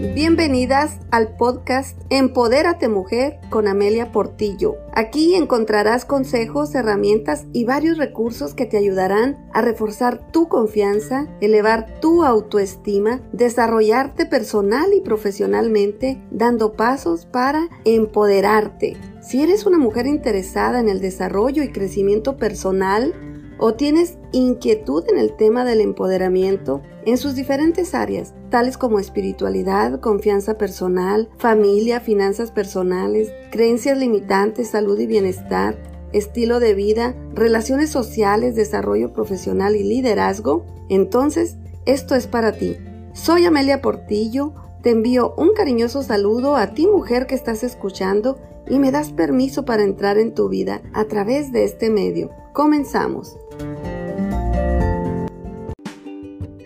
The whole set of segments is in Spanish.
Bienvenidas al podcast Empodérate Mujer con Amelia Portillo. Aquí encontrarás consejos, herramientas y varios recursos que te ayudarán a reforzar tu confianza, elevar tu autoestima, desarrollarte personal y profesionalmente, dando pasos para empoderarte. Si eres una mujer interesada en el desarrollo y crecimiento personal, o tienes inquietud en el tema del empoderamiento en sus diferentes áreas, tales como espiritualidad, confianza personal, familia, finanzas personales, creencias limitantes, salud y bienestar, estilo de vida, relaciones sociales, desarrollo profesional y liderazgo, entonces esto es para ti. Soy Amelia Portillo, te envío un cariñoso saludo a ti mujer que estás escuchando y me das permiso para entrar en tu vida a través de este medio. Comenzamos.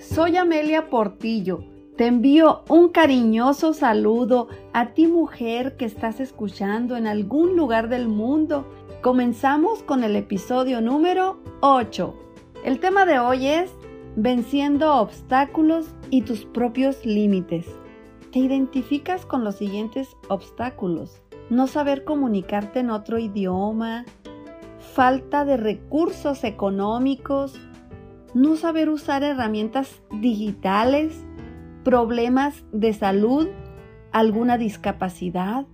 Soy Amelia Portillo. Te envío un cariñoso saludo a ti mujer que estás escuchando en algún lugar del mundo. Comenzamos con el episodio número 8. El tema de hoy es venciendo obstáculos y tus propios límites. Te identificas con los siguientes obstáculos. No saber comunicarte en otro idioma, falta de recursos económicos, no saber usar herramientas digitales, problemas de salud, alguna discapacidad.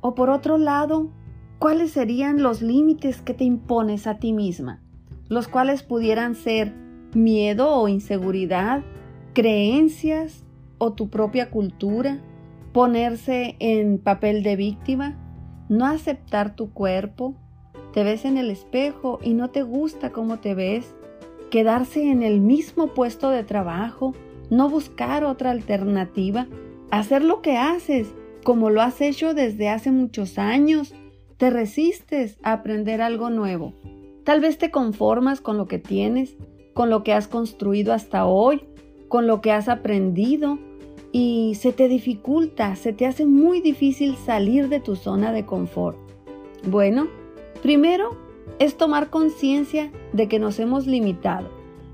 O por otro lado, ¿cuáles serían los límites que te impones a ti misma? Los cuales pudieran ser miedo o inseguridad, creencias o tu propia cultura, ponerse en papel de víctima, no aceptar tu cuerpo, te ves en el espejo y no te gusta cómo te ves, quedarse en el mismo puesto de trabajo, no buscar otra alternativa, hacer lo que haces como lo has hecho desde hace muchos años, te resistes a aprender algo nuevo. Tal vez te conformas con lo que tienes, con lo que has construido hasta hoy, con lo que has aprendido y se te dificulta, se te hace muy difícil salir de tu zona de confort. Bueno, primero es tomar conciencia de que nos hemos limitado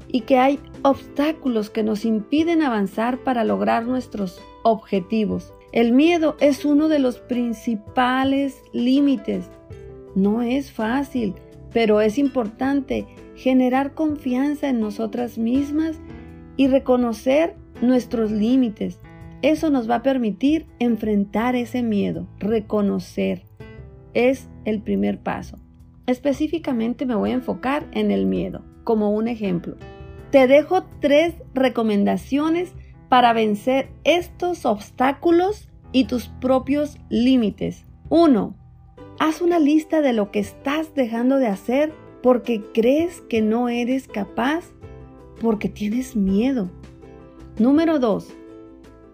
y que hay obstáculos que nos impiden avanzar para lograr nuestros objetivos. El miedo es uno de los principales límites. No es fácil, pero es importante generar confianza en nosotras mismas y reconocer nuestros límites. Eso nos va a permitir enfrentar ese miedo, reconocer. Es el primer paso. Específicamente me voy a enfocar en el miedo, como un ejemplo. Te dejo tres recomendaciones para vencer estos obstáculos y tus propios límites. 1. Haz una lista de lo que estás dejando de hacer porque crees que no eres capaz, porque tienes miedo. Número 2.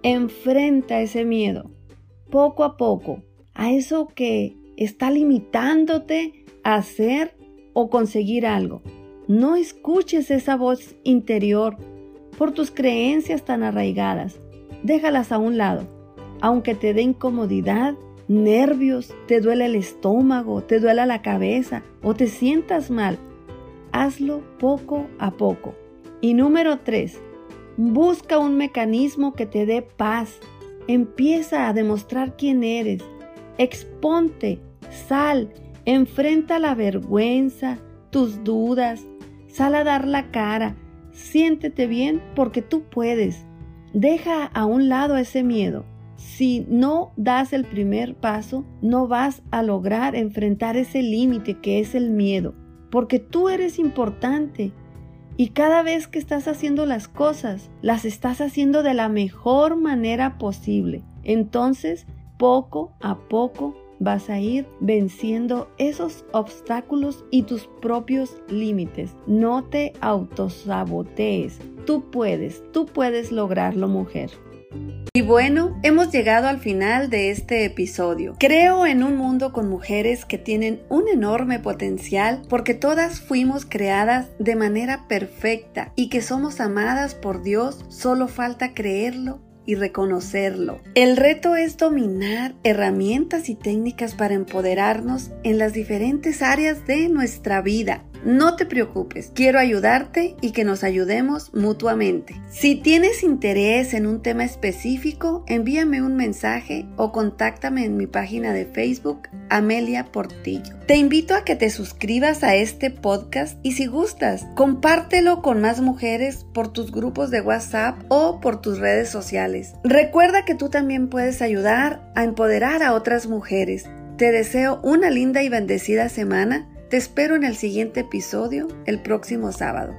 Enfrenta ese miedo poco a poco a eso que está limitándote hacer o conseguir algo. No escuches esa voz interior por tus creencias tan arraigadas. Déjalas a un lado. Aunque te dé incomodidad, nervios, te duele el estómago, te duela la cabeza o te sientas mal, hazlo poco a poco. Y número 3. Busca un mecanismo que te dé paz. Empieza a demostrar quién eres. Exponte, sal Enfrenta la vergüenza, tus dudas, sal a dar la cara, siéntete bien porque tú puedes. Deja a un lado ese miedo. Si no das el primer paso, no vas a lograr enfrentar ese límite que es el miedo, porque tú eres importante. Y cada vez que estás haciendo las cosas, las estás haciendo de la mejor manera posible. Entonces, poco a poco vas a ir venciendo esos obstáculos y tus propios límites. No te autosabotees. Tú puedes, tú puedes lograrlo, mujer. Y bueno, hemos llegado al final de este episodio. Creo en un mundo con mujeres que tienen un enorme potencial porque todas fuimos creadas de manera perfecta y que somos amadas por Dios. Solo falta creerlo y reconocerlo. El reto es dominar herramientas y técnicas para empoderarnos en las diferentes áreas de nuestra vida. No te preocupes, quiero ayudarte y que nos ayudemos mutuamente. Si tienes interés en un tema específico, envíame un mensaje o contáctame en mi página de Facebook, Amelia Portillo. Te invito a que te suscribas a este podcast y si gustas, compártelo con más mujeres por tus grupos de WhatsApp o por tus redes sociales. Recuerda que tú también puedes ayudar a empoderar a otras mujeres. Te deseo una linda y bendecida semana te espero en el siguiente episodio el próximo sábado.